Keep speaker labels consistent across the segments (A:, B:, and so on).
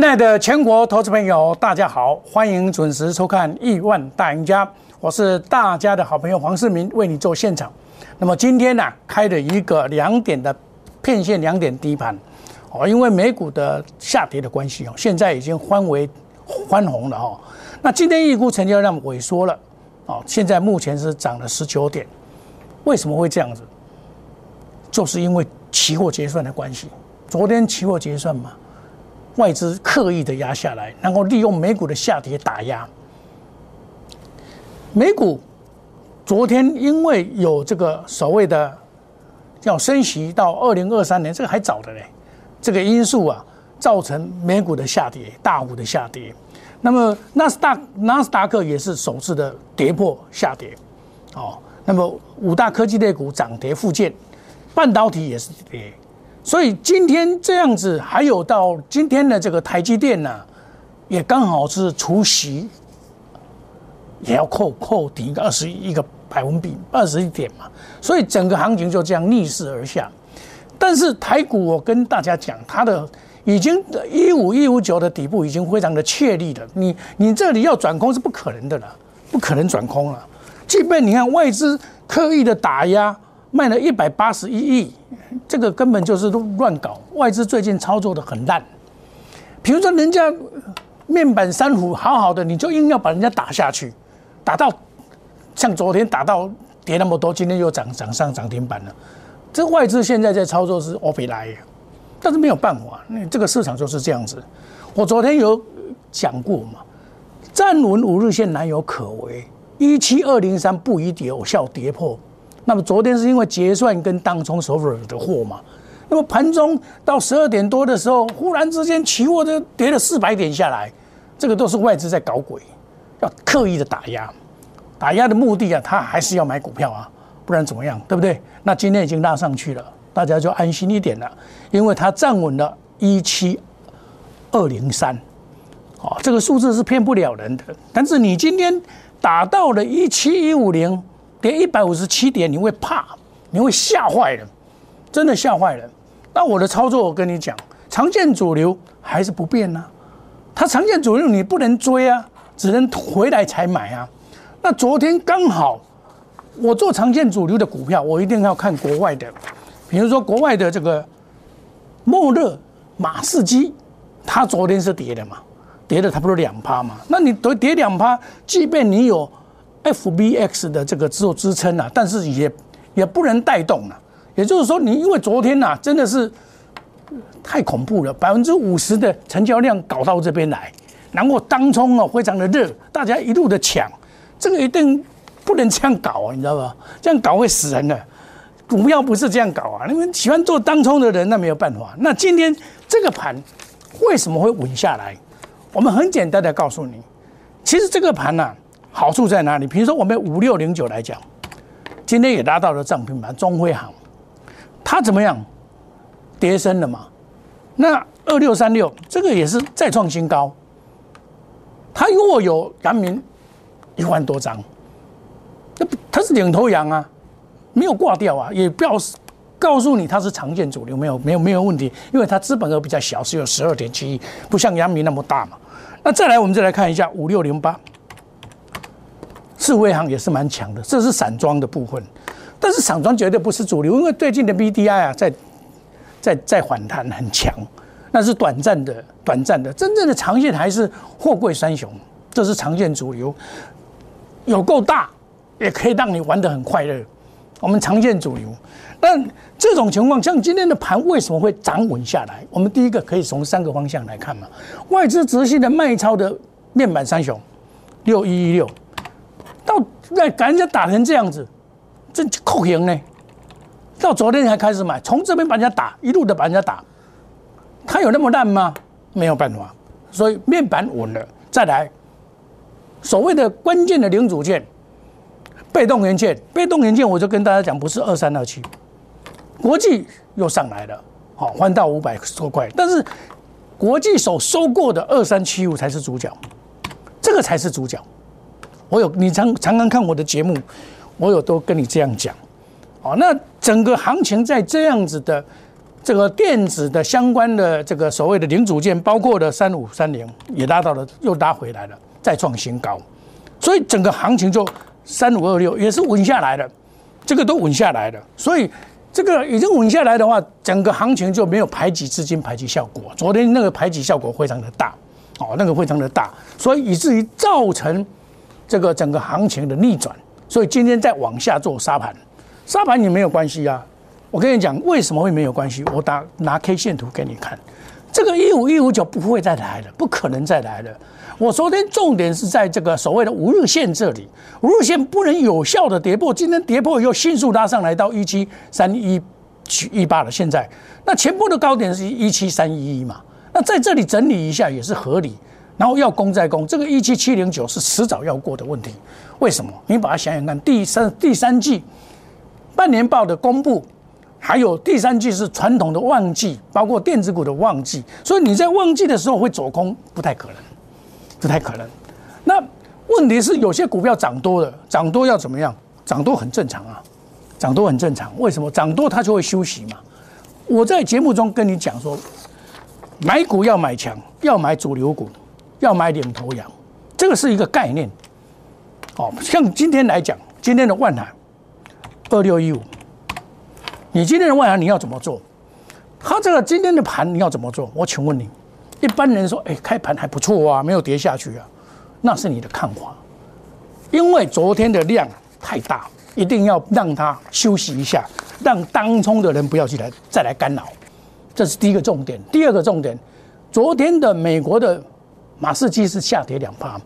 A: 亲爱的全国投资朋友，大家好，欢迎准时收看《亿万大赢家》，我是大家的好朋友黄世明，为你做现场。那么今天呢，开了一个两点的片线两点低盘，哦，因为美股的下跌的关系哦，现在已经翻为翻红了哦。那今天预估成交量萎缩了，哦，现在目前是涨了十九点，为什么会这样子？就是因为期货结算的关系，昨天期货结算嘛。外资刻意的压下来，然后利用美股的下跌打压。美股昨天因为有这个所谓的要升息到二零二三年，这个还早的嘞，这个因素啊，造成美股的下跌，大幅的下跌。那么纳斯达纳斯达克也是首次的跌破下跌，哦，那么五大科技类股涨跌附件，半导体也是跌。所以今天这样子，还有到今天的这个台积电呢，也刚好是除夕，也要扣扣底一个二十一个百分比，二十一点嘛。所以整个行情就这样逆势而下。但是台股，我跟大家讲，它的已经一五一五九的底部已经非常的确立了。你你这里要转空是不可能的了，不可能转空了。即便你看外资刻意的打压。卖了一百八十一亿，这个根本就是乱搞。外资最近操作的很烂，比如说人家面板三虎好好的，你就硬要把人家打下去，打到像昨天打到跌那么多，今天又涨涨上涨停板了。这外资现在在操作是 o 比来，但是没有办法，那这个市场就是这样子。我昨天有讲过嘛，站稳五日线难有可为，一七二零三不一定有效跌破。那么昨天是因为结算跟当冲手法的货嘛，那么盘中到十二点多的时候，忽然之间期货就跌了四百点下来，这个都是外资在搞鬼，要刻意的打压，打压的目的啊，他还是要买股票啊，不然怎么样，对不对？那今天已经拉上去了，大家就安心一点了，因为它站稳了一七二零三，哦，这个数字是骗不了人的，但是你今天打到了一七一五零。跌一百五十七点，你会怕，你会吓坏人，真的吓坏人。那我的操作，我跟你讲，常见主流还是不变呢。它常见主流你不能追啊，只能回来才买啊。那昨天刚好，我做常见主流的股票，我一定要看国外的，比如说国外的这个莫勒马士基，它昨天是跌的嘛，跌了差不多两趴嘛。那你都跌两趴，即便你有。FBX 的这个只有支撑啊，但是也也不能带动了。也就是说，你因为昨天呐真的是太恐怖了，百分之五十的成交量搞到这边来，然后当冲啊非常的热，大家一路的抢，这个一定不能这样搞啊，你知道吧？这样搞会死人的。股票不是这样搞啊，你们喜欢做当冲的人那没有办法。那今天这个盘为什么会稳下来？我们很简单的告诉你，其实这个盘呢。好处在哪里？比如说我们五六零九来讲，今天也拉到了涨停板，中辉行，它怎么样？跌升了嘛？那二六三六这个也是再创新高，它如果有阳明一万多张，那它是领头羊啊，没有挂掉啊，也不要告诉你它是常见主流，没有没有没有问题，因为它资本额比较小，只有十二点七亿，不像阳明那么大嘛。那再来，我们再来看一下五六零八。智慧行也是蛮强的，这是散装的部分，但是散装绝对不是主流，因为最近的 B D I 啊在在在反弹很强，那是短暂的，短暂的，真正的长线还是货柜三雄，这是常见主流，有够大，也可以让你玩得很快乐。我们常见主流，但这种情况，像今天的盘为什么会涨稳下来？我们第一个可以从三个方向来看嘛，外资直系的卖超的面板三雄，六一一六。那给人家打成这样子，这扣赢呢？到昨天才开始买，从这边把人家打，一路的把人家打，他有那么烂吗？没有办法，所以面板稳了，再来所谓的关键的零组件，被动元件，被动元件我就跟大家讲，不是二三二七，国际又上来了，好换到五百多块，但是国际所收过的二三七五才是主角，这个才是主角。我有你常常常看我的节目，我有都跟你这样讲，哦，那整个行情在这样子的这个电子的相关的这个所谓的零组件，包括的三五三零也拉到了，又拉回来了，再创新高，所以整个行情就三五二六也是稳下来了，这个都稳下来了，所以这个已经稳下来的话，整个行情就没有排挤资金排挤效果。昨天那个排挤效果非常的大，哦，那个非常的大，所以以至于造成这个整个行情的逆转，所以今天再往下做沙盘，沙盘也没有关系啊。我跟你讲，为什么会没有关系？我打拿 K 线图给你看，这个一五一五九不会再来了，不可能再来了。我昨天重点是在这个所谓的五日线这里，五日线不能有效的跌破，今天跌破以后迅速拉上来到一七三一七一八了。现在那前波的高点是一七三一一嘛？那在这里整理一下也是合理。然后要攻再攻，这个一七七零九是迟早要过的问题。为什么？你把它想想看，第三第三季半年报的公布。还有第三季是传统的旺季，包括电子股的旺季，所以你在旺季的时候会走空，不太可能，不太可能。那问题是有些股票涨多了，涨多要怎么样？涨多很正常啊，涨多很正常。为什么？涨多它就会休息嘛。我在节目中跟你讲说，买股要买强，要买主流股，要买领头羊，这个是一个概念。哦，像今天来讲，今天的万海二六一五。你今天的外行你要怎么做？他这个今天的盘你要怎么做？我请问你，一般人说，哎，开盘还不错啊，没有跌下去啊，那是你的看法。因为昨天的量太大，一定要让它休息一下，让当冲的人不要进来再来干扰，这是第一个重点。第二个重点，昨天的美国的马士基是下跌两趴，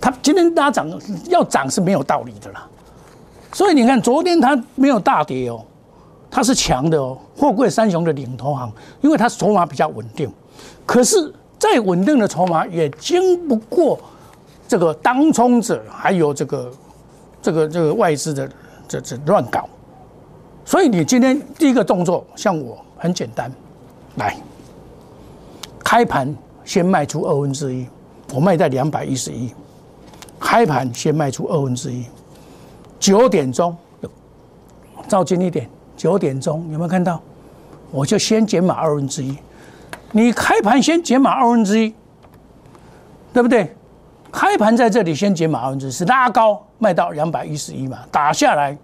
A: 它今天大涨要涨是没有道理的啦。所以你看，昨天它没有大跌哦。它是强的哦，货柜三雄的领头行，因为它筹码比较稳定。可是再稳定的筹码也经不过这个当冲者，还有这个这个这个外资的这这乱搞。所以你今天第一个动作，像我很简单，来开盘先卖出二分之一，我卖在两百一十一，开盘先卖出二分之一，九点钟照近一点。九点钟有没有看到？我就先减码二分之一。你开盘先减码二分之一，对不对？开盘在这里先减码二分之一，是拉高卖到两百一十一嘛？打下来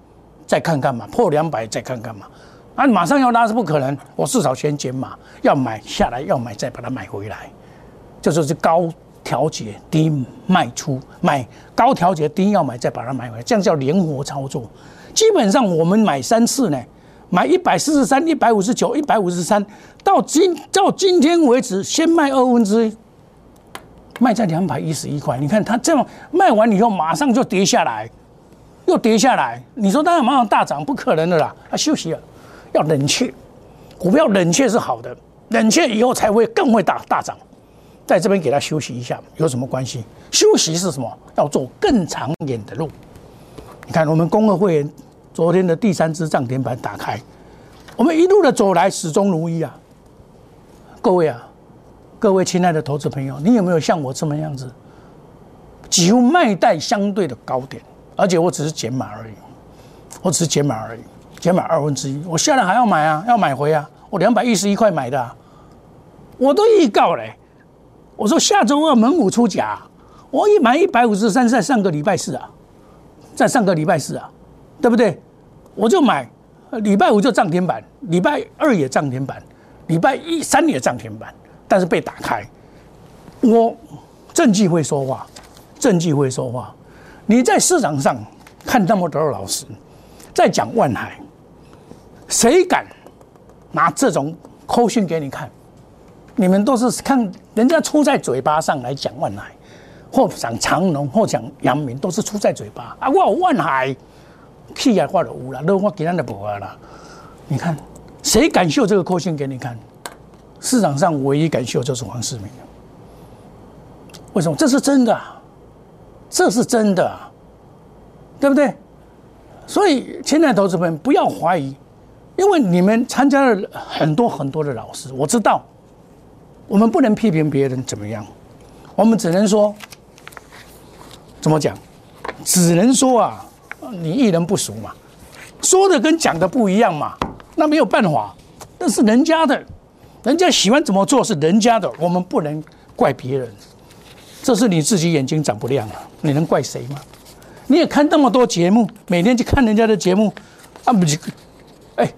A: 再看看嘛，破两百再看看嘛。啊，马上要拉是不可能，我至少先减码，要买下来要买再把它买回来，就是高调节低卖出，买高调节低要买再把它买回来，这样叫灵活操作。基本上我们买三次呢。买一百四十三、一百五十九、一百五十三，到今到今天为止，先卖二分之一，卖在两百一十一块。你看它这样卖完以后，马上就跌下来，又跌下来。你说它马上大涨，不可能的啦。它休息了，要冷却，股票冷却是好的，冷却以后才会更会大大涨。在这边给他休息一下，有什么关系？休息是什么？要做更长远的路。你看我们公二会员。昨天的第三支涨停板打开，我们一路的走来始终如一啊！各位啊，各位亲爱的投资朋友，你有没有像我这么样子，几乎卖带相对的高点，而且我只是减码而已，我只是减码而已，减码二分之一，我下来还要买啊，要买回啊，我两百一十一块买的，我都预告嘞，我说下周二猛虎出甲，我一买一百五十三，在上个礼拜四啊，在上个礼拜四啊，对不对？我就买，礼拜五就涨停板，礼拜二也涨停板，礼拜一三也涨停板，但是被打开。我政绩会说话，政绩会说话。你在市场上看那么多老师在讲万海，谁敢拿这种口讯给你看？你们都是看人家出在嘴巴上来讲万海，或讲长隆，或讲阳明，都是出在嘴巴啊！我万海。气也化了乌了，都我给他的不啊了。你看，谁敢秀这个扣线给你看？市场上唯一敢秀就是黄世明。为什么？这是真的，这是真的，对不对？所以，亲爱的投资们，不要怀疑，因为你们参加了很多很多的老师，我知道，我们不能批评别人怎么样，我们只能说，怎么讲？只能说啊。你一人不熟嘛，说的跟讲的不一样嘛，那没有办法，那是人家的，人家喜欢怎么做是人家的，我们不能怪别人。这是你自己眼睛长不亮啊，你能怪谁吗？你也看那么多节目，每天去看人家的节目，啊不是，哎，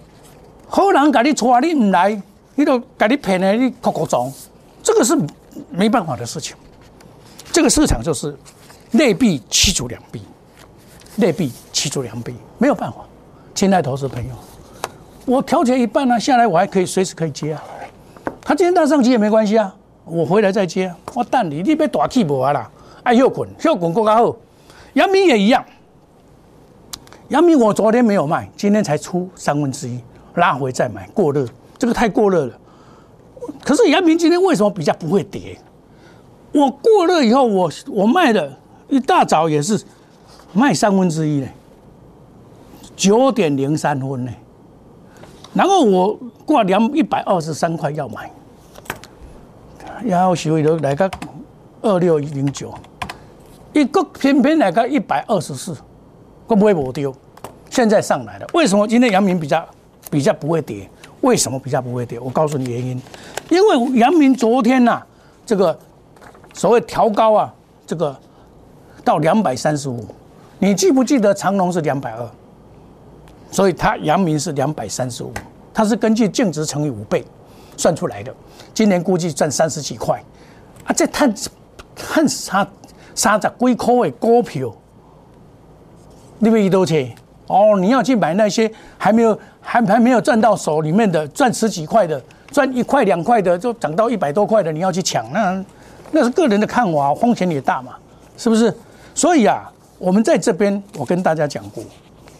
A: 后人给你错，你唔来，你都给你骗的，你哭哭装，这个是没办法的事情。这个市场就是内币七足两币，内币七足两币，没有办法。亲爱投资朋友，我调节一半呢，下来我还可以随时可以接啊。他今天大上去也没关系啊。我回来再接，我等你，你别大气无啊啦！爱休滚，休滚更加好。阳明也一样，阳明我昨天没有卖，今天才出三分之一，拉回再买，过热，这个太过热了。可是阳明今天为什么比较不会跌？我过热以后，我我卖的一大早也是卖三分之一呢，九点零三分呢，然后我挂两一百二十三块要买。然后收益都来个二六零九，一个偏偏来个一百二十四，会不会无丢？现在上来了，为什么今天阳明比较比较不会跌？为什么比较不会跌？我告诉你原因，因为阳明昨天呐，这个所谓调高啊，这个到两百三十五，你记不记得长隆是两百二？所以它阳明是两百三十五，它是根据净值乘以五倍算出来的。今年估计赚三十几块，啊，这探探三三十几块的股票，你会多钱？哦，你要去买那些还没有还还没有赚到手里面的赚十几块的，赚一块两块的就涨到一百多块的，你要去抢，那那是个人的看法，风险也大嘛，是不是？所以啊，我们在这边我跟大家讲过，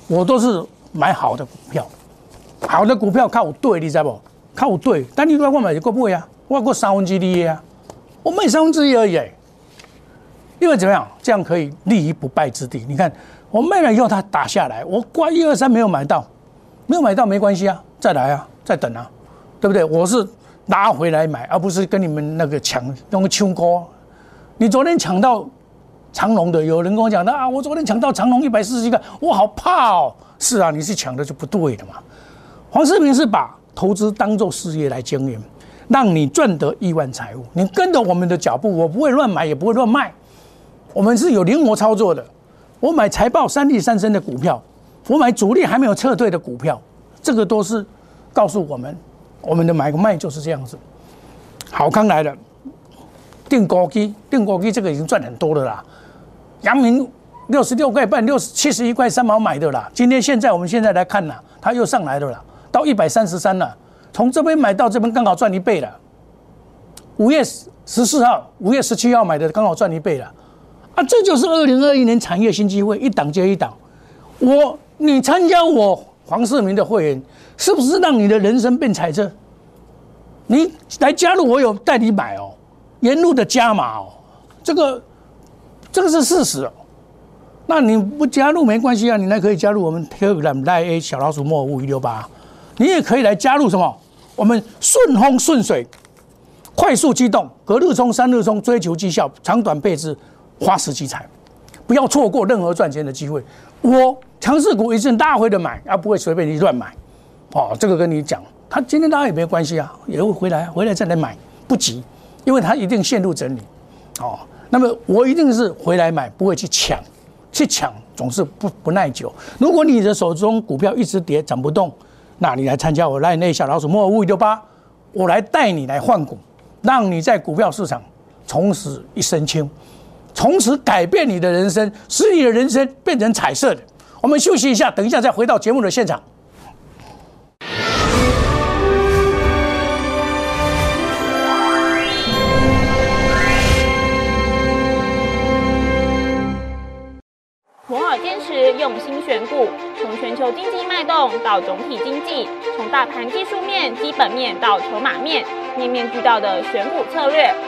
A: 我都是买好的股票，好的股票靠对，你知道不？靠对，但你如果买就过不会啊，我过三分之一啊，我卖三分之一而已，因为怎么样，这样可以立于不败之地。你看我卖了以后，它打下来，我挂一二三没有买到，没有买到没关系啊，再来啊，再等啊，对不对？我是拿回来买，而不是跟你们那个抢用抢高。你昨天抢到长隆的，有人跟我讲的啊，我昨天抢到长隆一百四十一个，我好怕哦。是啊，你是抢的就不对的嘛。黄世明是把。投资当做事业来经营，让你赚得亿万财富。你跟着我们的脚步，我不会乱买，也不会乱卖。我们是有灵活操作的。我买财报三利三升的股票，我买主力还没有撤退的股票，这个都是告诉我们，我们的买卖就是这样子。好康来了，定高基，定高基这个已经赚很多了啦。阳明六十六块半，六十七十一块三毛买的啦。今天现在我们现在来看呐，它又上来了啦。到一百三十三了，从这边买到这边刚好赚一倍了。五月十四号、五月十七号买的刚好赚一倍了，啊，这就是二零二一年产业新机会，一档接一档。我你参加我黄世明的会员，是不是让你的人生变彩色？你来加入我有代理买哦，沿路的加码哦，这个这个是事实哦。那你不加入没关系啊，你来可以加入我们 Telegram 赖 A 小老鼠莫五一六八。你也可以来加入什么？我们顺风顺水，快速机动，隔日冲、三日冲，追求绩效，长短配置，花时积财，不要错过任何赚钱的机会。我强势股一定大会的买，而不会随便你乱买。哦，这个跟你讲，他今天当然也没关系啊，也会回来，回来再来买，不急，因为他一定陷入整理。哦，那么我一定是回来买，不会去抢，去抢总是不不耐久。如果你的手中股票一直跌，涨不动。那你来参加我赖内小老鼠莫五五六八，我来带你来换股，让你在股票市场从此一身轻，从此改变你的人生，使你的人生变成彩色的。我们休息一下，等一下再回到节目的现场。
B: 摩尔坚持用心选股。从全球经济脉动到总体经济，从大盘技术面、基本面到筹码面，面面俱到的选股策略，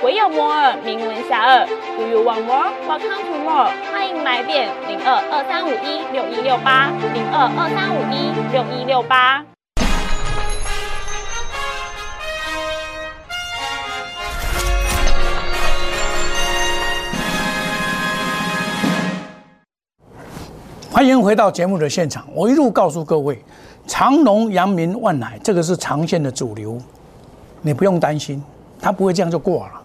B: 唯有摩尔名闻遐迩。Do you want more? Welcome to more。欢迎来电零二二三五一六一六八零二二三五一六一六八。
A: 欢迎回到节目的现场。我一路告诉各位，长隆、阳明、万海，这个是长线的主流，你不用担心，它不会这样就挂了。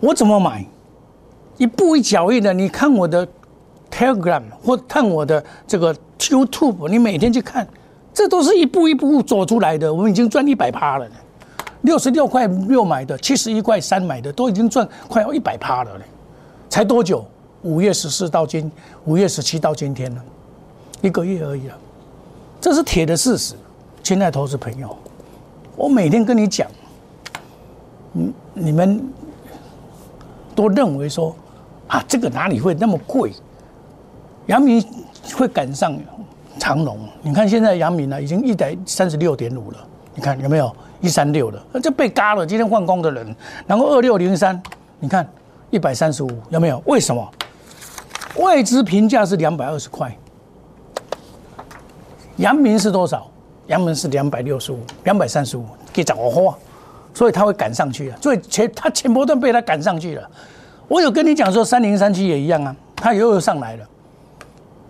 A: 我怎么买？一步一脚印的。你看我的 Telegram 或看我的这个 YouTube，你每天去看，这都是一步一步走出来的。我们已经赚一百趴了，六十六块六买的，七十一块三买的，都已经赚快要一百趴了嘞。才多久？五月十四到今，五月十七到今天呢，一个月而已啊。这是铁的事实，亲爱投资朋友，我每天跟你讲，嗯，你们。都认为说，啊，这个哪里会那么贵？阳明会赶上长隆。你看现在阳明呢，已经一百三十六点五了。你看有没有一三六了？那就被嘎了。今天换工的人，然后二六零三，你看一百三十五，有没有？为什么？外资评价是两百二十块，阳明是多少？阳明是两百六十五，两百三十五，给涨花。所以他会赶上去啊！所以前他前波段被他赶上去了。我有跟你讲说，三零三七也一样啊，它又又上来了。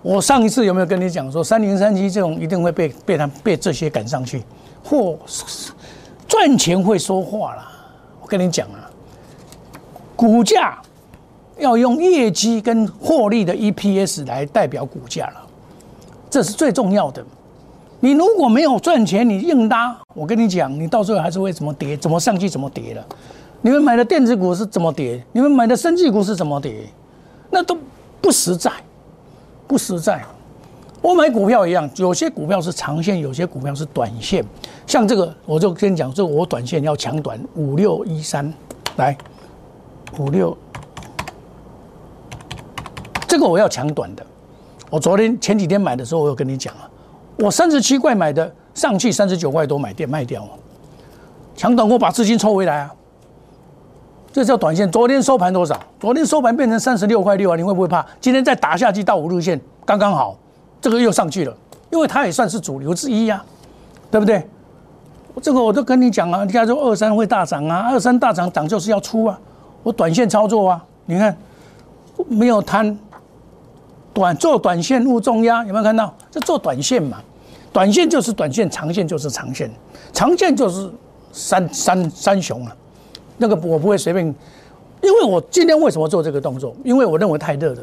A: 我上一次有没有跟你讲说，三零三七这种一定会被被他被这些赶上去，或赚钱会说话了。我跟你讲啊，股价要用业绩跟获利的 EPS 来代表股价了，这是最重要的。你如果没有赚钱，你硬拉，我跟你讲，你到最后还是会怎么跌，怎么上去怎么跌的。你们买的电子股是怎么跌？你们买的生技股是怎么跌？那都不实在，不实在。我买股票一样，有些股票是长线，有些股票是短线。像这个，我就跟你讲，这我短线要抢短五六一三，来五六，这个我要抢短的。我昨天前几天买的时候，我有跟你讲啊。我三十七块买的，上去三十九块多买掉卖掉，强短我把资金抽回来啊，这叫短线。昨天收盘多少？昨天收盘变成三十六块六啊，你会不会怕？今天再打下去到五日线，刚刚好，这个又上去了，因为它也算是主流之一呀，对不对？这个我都跟你讲啊，你看说二三会大涨啊，二三大涨涨就是要出啊，我短线操作啊，你看没有贪，短做短线勿重压，有没有看到？这做短线嘛。短线就是短线，长线就是长线，长线就是三三三雄啊！那个我不会随便，因为我今天为什么做这个动作？因为我认为太热了，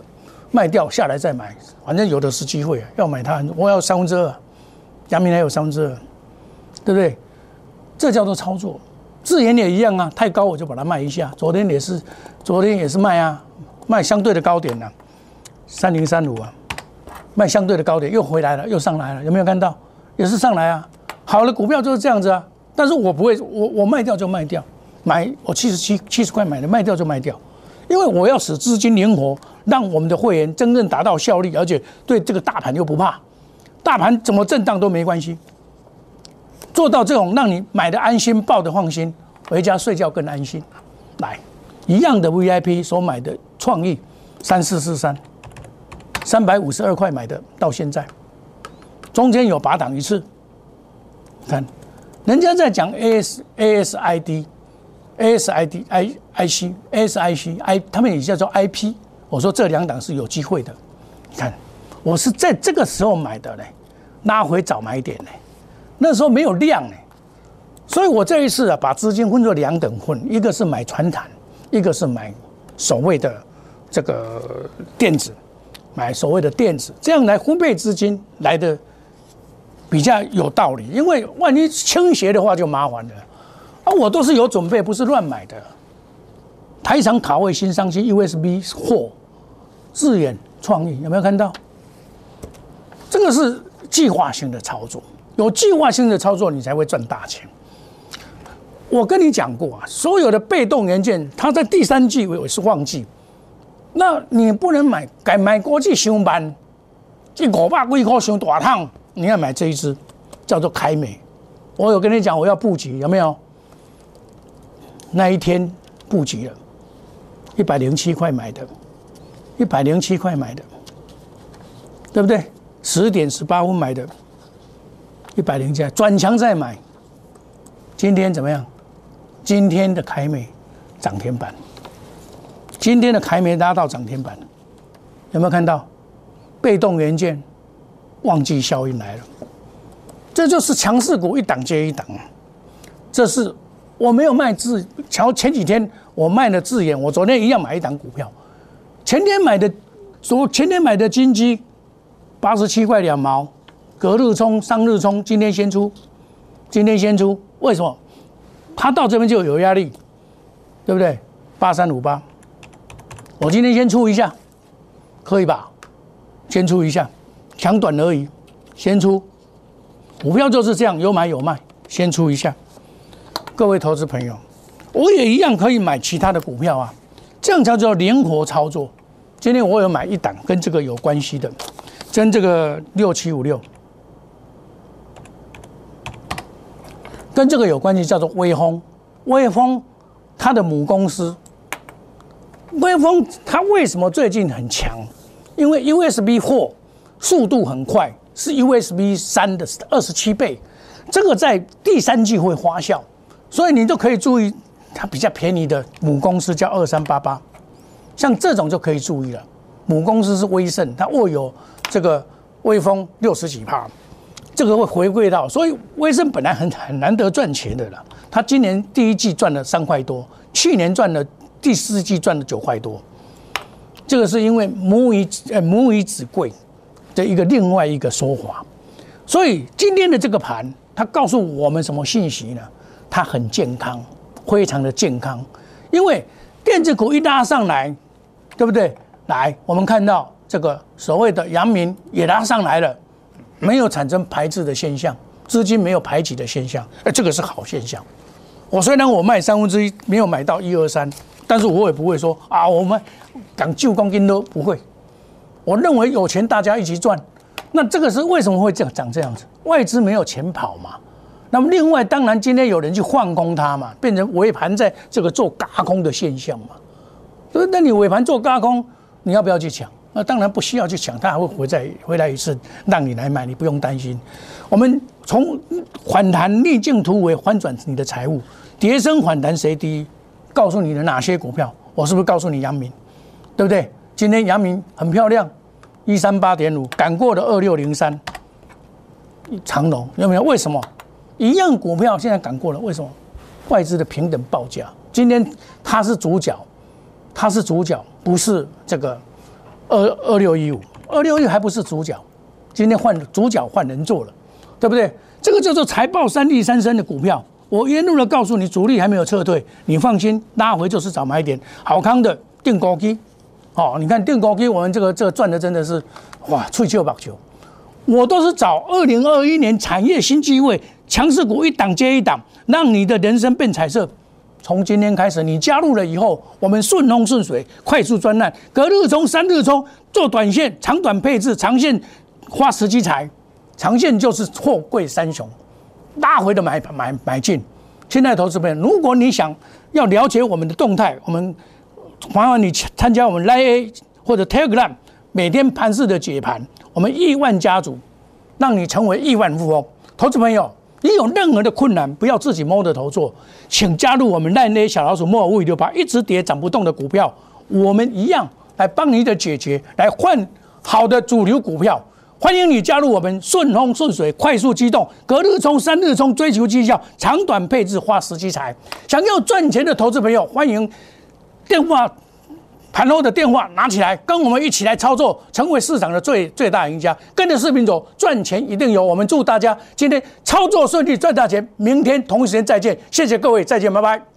A: 卖掉下来再买，反正有的是机会啊！要买它，我要三分之二，阳明还有三分之二，对不对？这叫做操作。自研也一样啊，太高我就把它卖一下。昨天也是，昨天也是卖啊，卖相对的高点呢，三零三五啊。卖相对的高点又回来了，又上来了，有没有看到？也是上来啊。好的股票就是这样子啊。但是我不会，我我卖掉就卖掉，买我七十七七十块买的，卖掉就卖掉，因为我要使资金灵活，让我们的会员真正达到效率，而且对这个大盘又不怕，大盘怎么震荡都没关系，做到这种让你买的安心，抱的放心，回家睡觉更安心。来，一样的 VIP 所买的创意三四四三。三百五十二块买的，到现在中间有拔档一次。看，人家在讲 A S A S I D A S I D I I C A S I C I，他们也叫做 I P。我说这两档是有机会的。你看，我是在这个时候买的嘞，拉回早买点嘞，那时候没有量嘞，所以我这一次啊，把资金分作两等份，一个是买船产，一个是买所谓的这个电子。买所谓的电子，这样来分配资金来的比较有道理，因为万一倾斜的话就麻烦了。啊，我都是有准备，不是乱买的。台厂卡位新商机 USB 货，智远创意有没有看到？这个是计划性的操作，有计划性的操作你才会赚大钱。我跟你讲过啊，所有的被动元件，它在第三季也是旺季，那你不能买，该买国际上班，这五百几块上大趟，你要买这一支，叫做凯美。我有跟你讲，我要布局，有没有？那一天布局了，一百零七块买的，一百零七块买的，对不对？十点十八分买的，一百零七，转强再买。今天怎么样？今天的凯美涨停板，今天的凯美拉到涨停板有没有看到？被动元件旺季效应来了，这就是强势股一档接一档。这是我没有卖字，瞧前几天我卖了字眼，我昨天一样买一档股票，前天买的，昨前天买的金鸡八十七块两毛，隔日冲，上日冲，今天先出，今天先出，为什么？它到这边就有压力，对不对？八三五八，我今天先出一下，可以吧？先出一下，抢短而已，先出。股票就是这样，有买有卖，先出一下。各位投资朋友，我也一样可以买其他的股票啊，这样叫做灵活操作。今天我有买一档跟这个有关系的，跟这个六七五六。跟这个有关系，叫做微风。微风它的母公司，微风它为什么最近很强？因为 USB 货速度很快，是 USB 三的二十七倍，这个在第三季会发酵，所以你就可以注意它比较便宜的母公司叫二三八八，像这种就可以注意了。母公司是威盛，它握有这个微风六十几帕。这个会回归到，所以威盛本来很很难得赚钱的了。它今年第一季赚了三块多，去年赚了第四季赚了九块多。这个是因为母以呃母以子贵的一个另外一个说法。所以今天的这个盘，它告诉我们什么信息呢？它很健康，非常的健康。因为电子股一拉上来，对不对？来，我们看到这个所谓的阳明也拉上来了。没有产生排斥的现象，资金没有排挤的现象，哎，这个是好现象。我虽然我卖三分之一，没有买到一二三，但是我也不会说啊，我们讲旧光金都不会。我认为有钱大家一起赚，那这个是为什么会这样长这样子？外资没有钱跑嘛。那么另外，当然今天有人去换空它嘛，变成尾盘在这个做嘎空的现象嘛。所以，那你尾盘做嘎空，你要不要去抢？那当然不需要去抢，它还会回再回来一次，让你来买，你不用担心。我们从反弹逆境突围，翻转你的财务，跌升反弹谁第一？告诉你的哪些股票？我是不是告诉你阳明？对不对？今天阳明很漂亮，一三八点五，赶过了二六零三，长龙有没有？为什么？一样股票现在赶过了，为什么？外资的平等报价，今天它是主角，它是主角，不是这个。二二六一五，二六一还不是主角，今天换主角换人做了，对不对？这个叫做财报三利三升的股票，我一路的告诉你，主力还没有撤退，你放心，拉回就是找买点。好康的定高基，哦，你看定高基，我们这个这个赚的真的是哇，吹球把球，我都是找二零二一年产业新机会，强势股一档接一档，让你的人生变彩色。从今天开始，你加入了以后，我们顺风顺水，快速专案，隔日冲、三日冲，做短线、长短配置，长线花时机财，长线就是货柜三雄，大回的买买买进。现在投资朋友，如果你想要了解我们的动态，我们麻烦你参加我们 Line 或者 Telegram 每天盘市的解盘，我们亿万家族，让你成为亿万富翁。投资朋友。你有任何的困难，不要自己摸着头做，请加入我们赖那小老鼠莫尔五六八一直跌涨不动的股票，我们一样来帮你的解决，来换好的主流股票。欢迎你加入我们，顺风顺水，快速机动，隔日冲，三日冲，追求绩效，长短配置，花时机财。想要赚钱的投资朋友，欢迎电话。盘后的电话拿起来，跟我们一起来操作，成为市场的最最大赢家。跟着视频走，赚钱一定有。我们祝大家今天操作顺利，赚大钱。明天同一时间再见，谢谢各位，再见，拜拜。